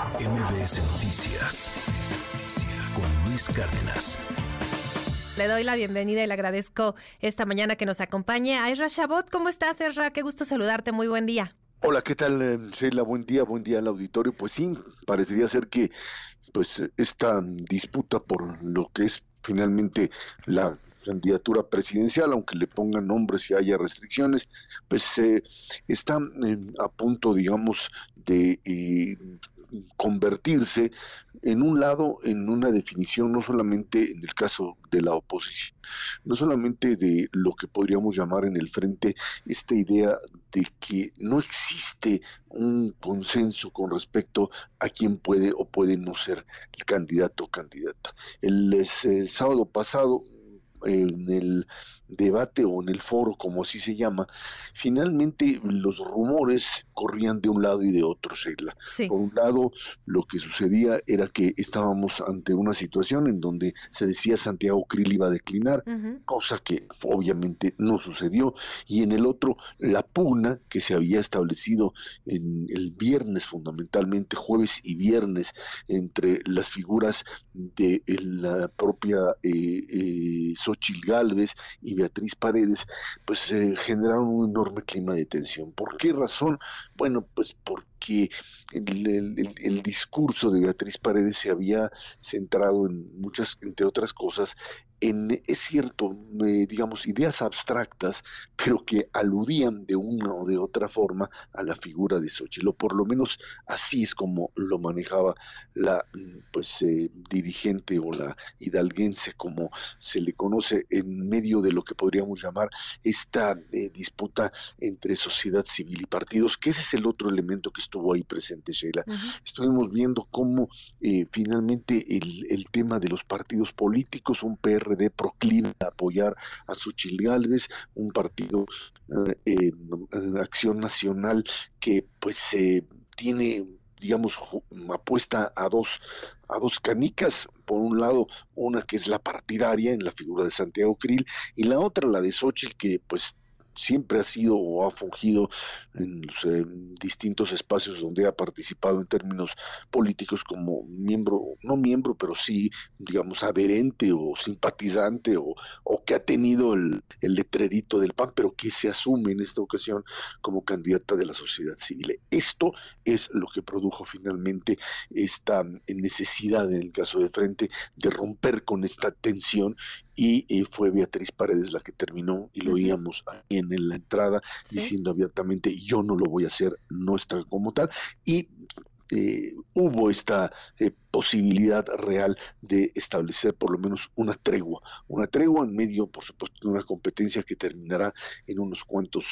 MBS Noticias con Luis Cárdenas. Le doy la bienvenida y le agradezco esta mañana que nos acompañe a Ezra Shabot. ¿Cómo estás, Ezra? Qué gusto saludarte. Muy buen día. Hola, ¿qué tal, eh, Sheila? Buen día, buen día al auditorio. Pues sí, parecería ser que pues esta disputa por lo que es finalmente la candidatura presidencial, aunque le pongan nombres y haya restricciones, pues eh, está a punto, digamos, de eh, convertirse en un lado en una definición no solamente en el caso de la oposición, no solamente de lo que podríamos llamar en el frente esta idea de que no existe un consenso con respecto a quién puede o puede no ser el candidato o candidata. El, el sábado pasado en el debate o en el foro, como así se llama, finalmente los rumores corrían de un lado y de otro, Sheila. Por un lado, lo que sucedía era que estábamos ante una situación en donde se decía Santiago Krill iba a declinar, cosa que obviamente no sucedió, y en el otro, la pugna que se había establecido en el viernes, fundamentalmente jueves y viernes, entre las figuras de la propia eh, eh, Xochil Gálvez y Beatriz Paredes, pues generaron un enorme clima de tensión. ¿Por qué razón? Bueno, pues porque el, discurso de Beatriz Paredes se había centrado en muchas, entre otras cosas, en, es cierto, digamos, ideas abstractas, pero que aludían de una o de otra forma a la figura de Xochitl, o por lo menos así es como lo manejaba la pues eh, dirigente o la hidalguense, como se le conoce en medio de lo que podríamos llamar esta eh, disputa entre sociedad civil y partidos, que ese es el otro elemento que estuvo ahí presente, Sheila. Estuvimos viendo cómo eh, finalmente el, el tema de los partidos políticos, un PR PRD proclima apoyar a Suchil Gálvez, un partido eh, Acción Nacional que pues tiene digamos apuesta a dos a dos canicas. Por un lado una que es la partidaria en la figura de Santiago Krill y la otra la de Xochitl que pues siempre ha sido o ha fungido en los eh, distintos espacios donde ha participado en términos políticos como miembro, no miembro, pero sí, digamos, adherente o simpatizante o, o que ha tenido el, el, letrerito del PAN, pero que se asume en esta ocasión como candidata de la sociedad civil. Esto es lo que produjo finalmente esta necesidad, en el caso de Frente, de romper con esta tensión y fue Beatriz Paredes la que terminó y lo oíamos en, la entrada diciendo abiertamente yo no lo voy a hacer, no está como tal y eh, hubo esta eh, posibilidad real de establecer por lo menos una tregua, una tregua en medio, por supuesto, de una competencia que terminará en unos cuantos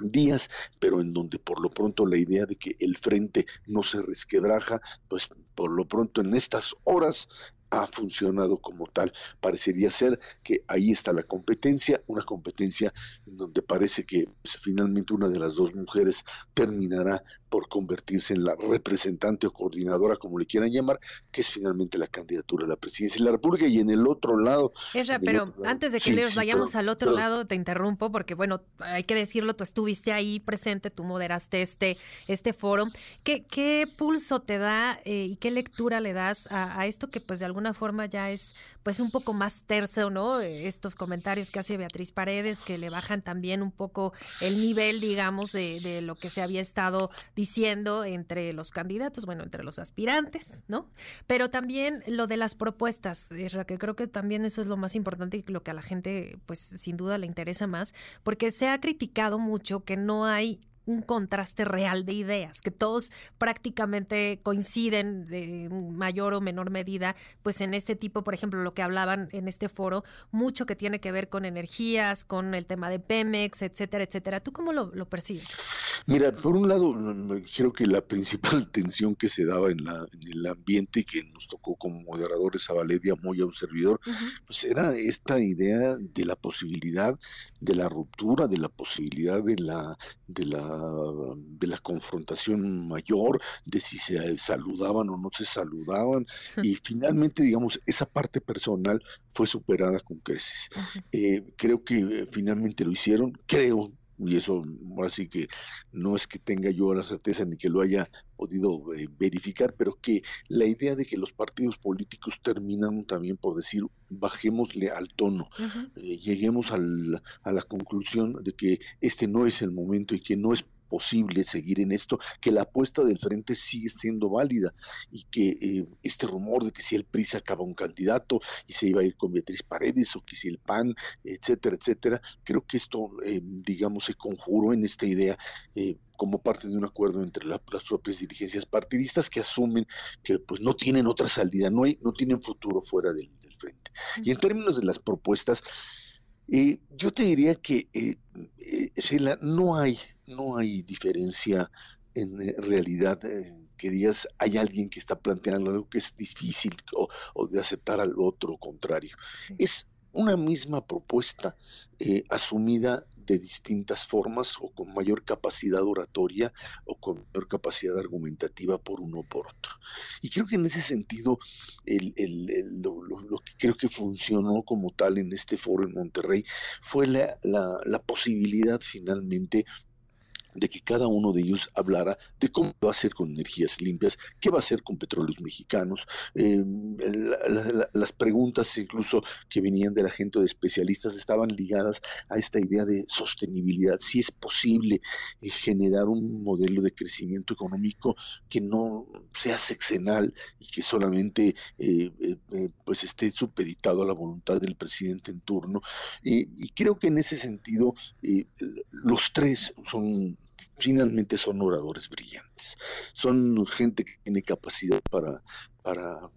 días, pero en donde por lo pronto la idea de que el frente no se resquebraja, pues por lo pronto en estas horas ha funcionado como tal. Parecería ser que ahí está la competencia, una competencia en donde parece que pues, finalmente una de las dos mujeres terminará por convertirse en la representante o coordinadora, como le quieran llamar, que es finalmente la candidatura a la presidencia de la República. Y en el otro lado. pero antes de que nos vayamos al otro lado, te interrumpo, porque bueno, hay que decirlo, tú estuviste ahí presente, tú moderaste este, este foro. ¿Qué, qué pulso te da eh, y qué lectura le das a, a esto que, pues, de alguna forma ya es, pues, un poco más tercio, ¿no? Estos comentarios que hace Beatriz Paredes, que le bajan también un poco el nivel, digamos, de, de lo que se había estado diciendo entre los candidatos, bueno, entre los aspirantes, ¿no? Pero también lo de las propuestas, que creo que también eso es lo más importante y lo que a la gente, pues sin duda le interesa más, porque se ha criticado mucho que no hay un contraste real de ideas, que todos prácticamente coinciden de mayor o menor medida, pues en este tipo, por ejemplo, lo que hablaban en este foro, mucho que tiene que ver con energías, con el tema de Pemex, etcétera, etcétera. ¿Tú cómo lo, percibes? Mira, por un lado, creo que la principal tensión que se daba en, la, en el ambiente que nos tocó como moderadores a Valeria Moya, un servidor, pues era esta idea de la posibilidad de la ruptura, de la posibilidad de la, de la de la confrontación mayor, de si se saludaban o no se saludaban, y finalmente, digamos, esa parte personal fue superada con creces. Eh, creo que eh, finalmente lo hicieron, creo y eso así que no es que tenga yo la certeza ni que lo haya podido eh, verificar, pero que la idea de que los partidos políticos terminan también por decir bajémosle al tono, eh, lleguemos al, a la conclusión de que este no es el momento y que no es posible seguir en esto, que la apuesta del frente sigue siendo válida y que eh, este rumor de que si el PRI sacaba un candidato y se iba a ir con Beatriz Paredes o que si el PAN, etcétera, etcétera, creo que esto, eh, digamos, se conjuró en esta idea. Eh, como parte de un acuerdo entre las propias dirigencias partidistas que asumen que pues no tienen otra salida, no, hay, no tienen futuro fuera del, frente. Y en términos de las propuestas, yo te diría que, eh, Sheila, no hay no hay diferencia en eh, realidad eh, que digas hay alguien que está planteando algo que es difícil o, de aceptar al otro contrario. Es una misma propuesta eh, asumida de distintas formas o con mayor capacidad oratoria o con mayor capacidad argumentativa por uno o por otro. Y creo que en ese sentido lo, que creo que funcionó como tal en este foro en Monterrey fue la, la posibilidad finalmente de que cada uno de ellos hablara de cómo va a ser con energías limpias, qué va a hacer con petróleos mexicanos, eh, las preguntas incluso que venían de la gente de especialistas estaban ligadas a esta idea de sostenibilidad, si es posible eh, generar un modelo de crecimiento económico que no sea sexenal y que solamente eh, pues esté supeditado a la voluntad del presidente en turno. y creo que en ese sentido los tres son finalmente son oradores brillantes. Son gente que tiene capacidad para, para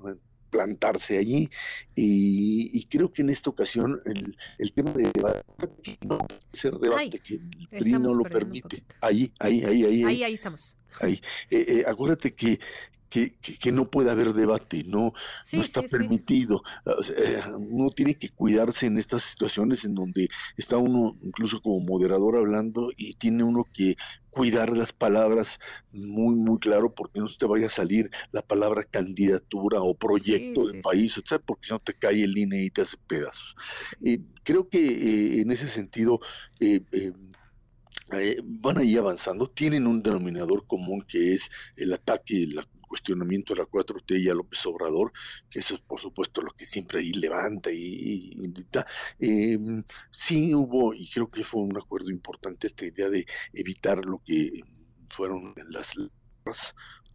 plantarse allí y, creo que en esta ocasión el, tema de debate no puede ser debate que el PRI no lo permite. Ahí, ahí, ahí, ahí, ahí. Ahí, estamos. Ahí. Eh, eh, acuérdate que, que, que, no puede haber debate, no, no está permitido. uno tiene que cuidarse en estas situaciones en donde está uno incluso como moderador hablando y tiene uno que cuidar las palabras muy, muy claro porque no se te vaya a salir la palabra candidatura o proyecto de país, porque si no te cae el INE y te hace pedazos. creo que eh, en ese sentido eh, eh, van a ir avanzando, tienen un denominador común que es el ataque, el cuestionamiento de la 4T y a López Obrador, que eso es por supuesto lo que siempre ahí levanta y, invita. Em, sí hubo, y creo que fue un acuerdo importante esta idea de evitar lo que fueron las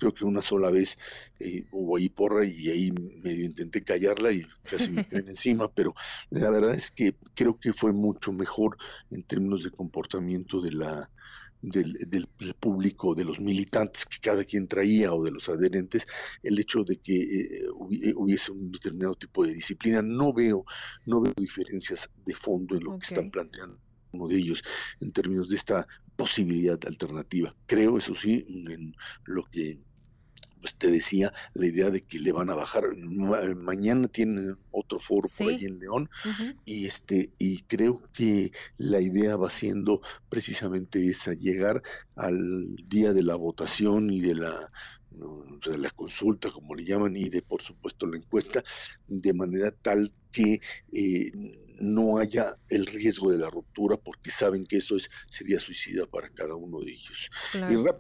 creo que una sola vez eh, hubo ahí porra y ahí medio intenté callarla y casi me caen encima, pero la verdad es que creo que fue mucho mejor en términos de comportamiento de la del, del, público, de los militantes que cada quien traía o de los adherentes, el hecho de que eh, eh, hubiese un determinado tipo de disciplina. No veo, no veo diferencias de fondo en lo que están planteando uno de ellos en términos de esta posibilidad alternativa. Creo, eso sí, en lo que pues te decía la idea de que le van a bajar. Mañana tienen otro foro por ahí en León y este y creo que la idea va siendo precisamente esa, llegar al día de la votación y de la de la consulta, como le llaman, y de, por supuesto, la encuesta, de manera tal que eh, no haya el riesgo de la ruptura, porque saben que eso es sería suicida para cada uno de ellos.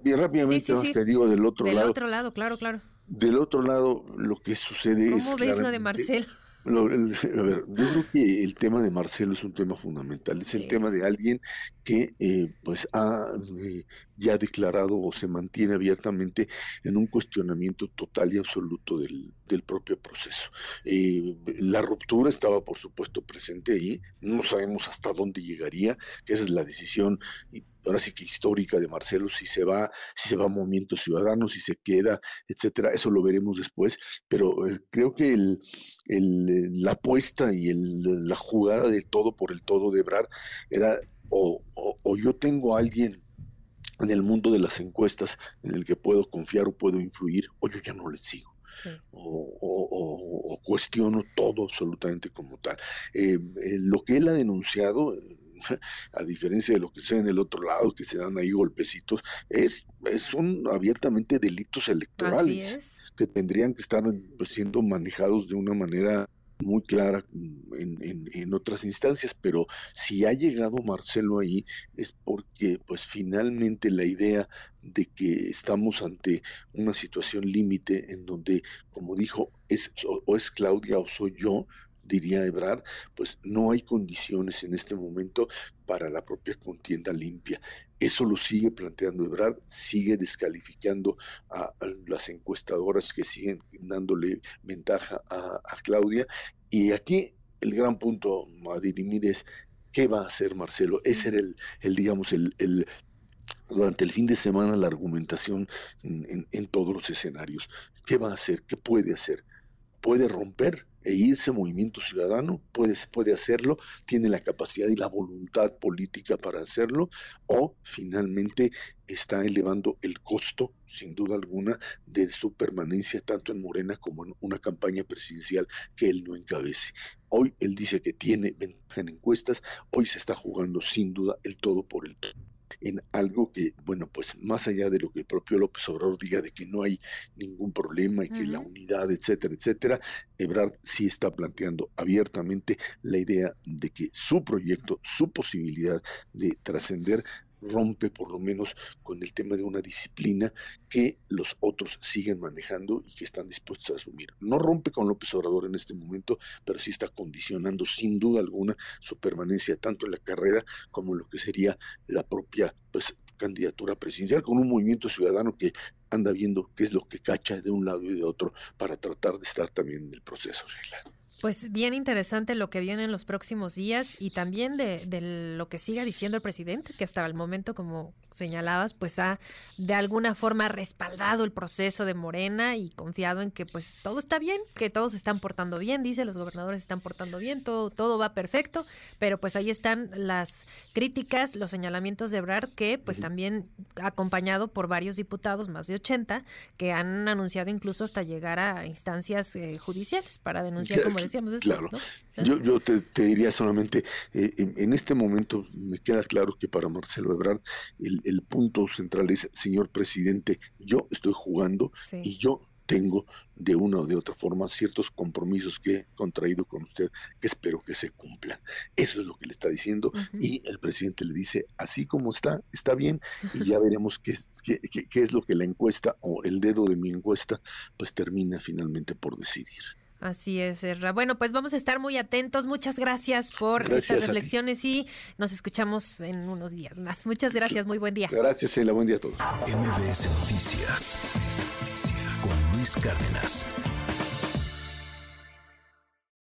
Y, rápidamente te digo del otro lado. Del otro lado, claro, claro. Del otro lado, lo que sucede es. ¿Cómo ves lo de Marcelo? a ver, yo creo que el tema de Marcelo es un tema fundamental. Es el tema de alguien que eh, pues ha eh, ya declarado o se mantiene abiertamente en un cuestionamiento total y absoluto del, del propio proceso. Eh, la ruptura estaba, por supuesto, presente ahí. No sabemos hasta dónde llegaría, que esa es la decisión ahora sí que histórica de Marcelo, si se va, si se va a Movimiento Ciudadano, si se queda, etcétera, eso lo veremos después, pero eh, creo que la apuesta y la jugada de todo por el todo de Ebrard era o, o, yo tengo a alguien en el mundo de las encuestas en el que puedo confiar o puedo influir, o yo ya no le sigo. O, o, o, cuestiono todo absolutamente como tal. Eh, eh, lo que él ha denunciado, a diferencia de lo que sea en el otro lado, que se dan ahí golpecitos, es, son abiertamente delitos electorales que tendrían que estar pues, siendo manejados de una manera muy clara en, en, otras instancias, pero si ha llegado Marcelo ahí es porque pues finalmente la idea de que estamos ante una situación límite en donde, como dijo, es o es Claudia o soy yo, diría Ebrard, pues no hay condiciones en este momento para la propia contienda limpia. Eso lo sigue planteando Ebrard, sigue descalificando a, las encuestadoras que siguen dándole ventaja a, Claudia. Y aquí el gran punto a dirimir es qué va a hacer Marcelo. Ese era el, el digamos, el, el durante el fin de semana la argumentación en, en, todos los escenarios. ¿Qué va a hacer? ¿Qué puede hacer? ¿Puede romper? E irse movimiento ciudadano, puede, puede hacerlo, tiene la capacidad y la voluntad política para hacerlo, o finalmente está elevando el costo, sin duda alguna, de su permanencia tanto en Morena como en una campaña presidencial que él no encabece. Hoy él dice que tiene ventaja en encuestas, hoy se está jugando sin duda el todo por el todo en algo que, bueno, pues más allá de lo que el propio López Obrador diga de que no hay ningún problema y que la unidad, etcétera, etcétera, Ebrard sí está planteando abiertamente la idea de que su proyecto, su posibilidad de trascender rompe por lo menos con el tema de una disciplina que los otros siguen manejando y que están dispuestos a asumir. No rompe con López Obrador en este momento, pero sí está condicionando sin duda alguna su permanencia tanto en la carrera como en lo que sería la propia pues, candidatura presidencial, con un movimiento ciudadano que anda viendo qué es lo que cacha de un lado y de otro para tratar de estar también en el proceso. Pues bien interesante lo que viene en los próximos días y también de, de, lo que siga diciendo el presidente, que hasta el momento, como señalabas, pues ha de alguna forma respaldado el proceso de Morena y confiado en que pues todo está bien, que todos se están portando bien, dice, los gobernadores están portando bien, todo, todo va perfecto, pero pues ahí están las críticas, los señalamientos de Ebrard, que pues también acompañado por varios diputados, más de 80, que han anunciado incluso hasta llegar a instancias eh, judiciales para denunciar como claro. Yo, yo te, diría solamente, eh, en, este momento me queda claro que para Marcelo Ebrard el, punto central es, señor presidente, yo estoy jugando y yo tengo de una o de otra forma ciertos compromisos que he contraído con usted que espero que se cumplan. Eso es lo que le está diciendo y el presidente le dice, así como está, está bien y ya veremos qué, qué, qué, es lo que la encuesta o el dedo de mi encuesta pues termina finalmente por decidir. Así es, Erra. Bueno, pues vamos a estar muy atentos. Muchas gracias por estas reflexiones y nos escuchamos en unos días más. Muchas gracias, muy buen día. Gracias, Sheila. Buen día a todos. MBS Noticias con Luis Cárdenas.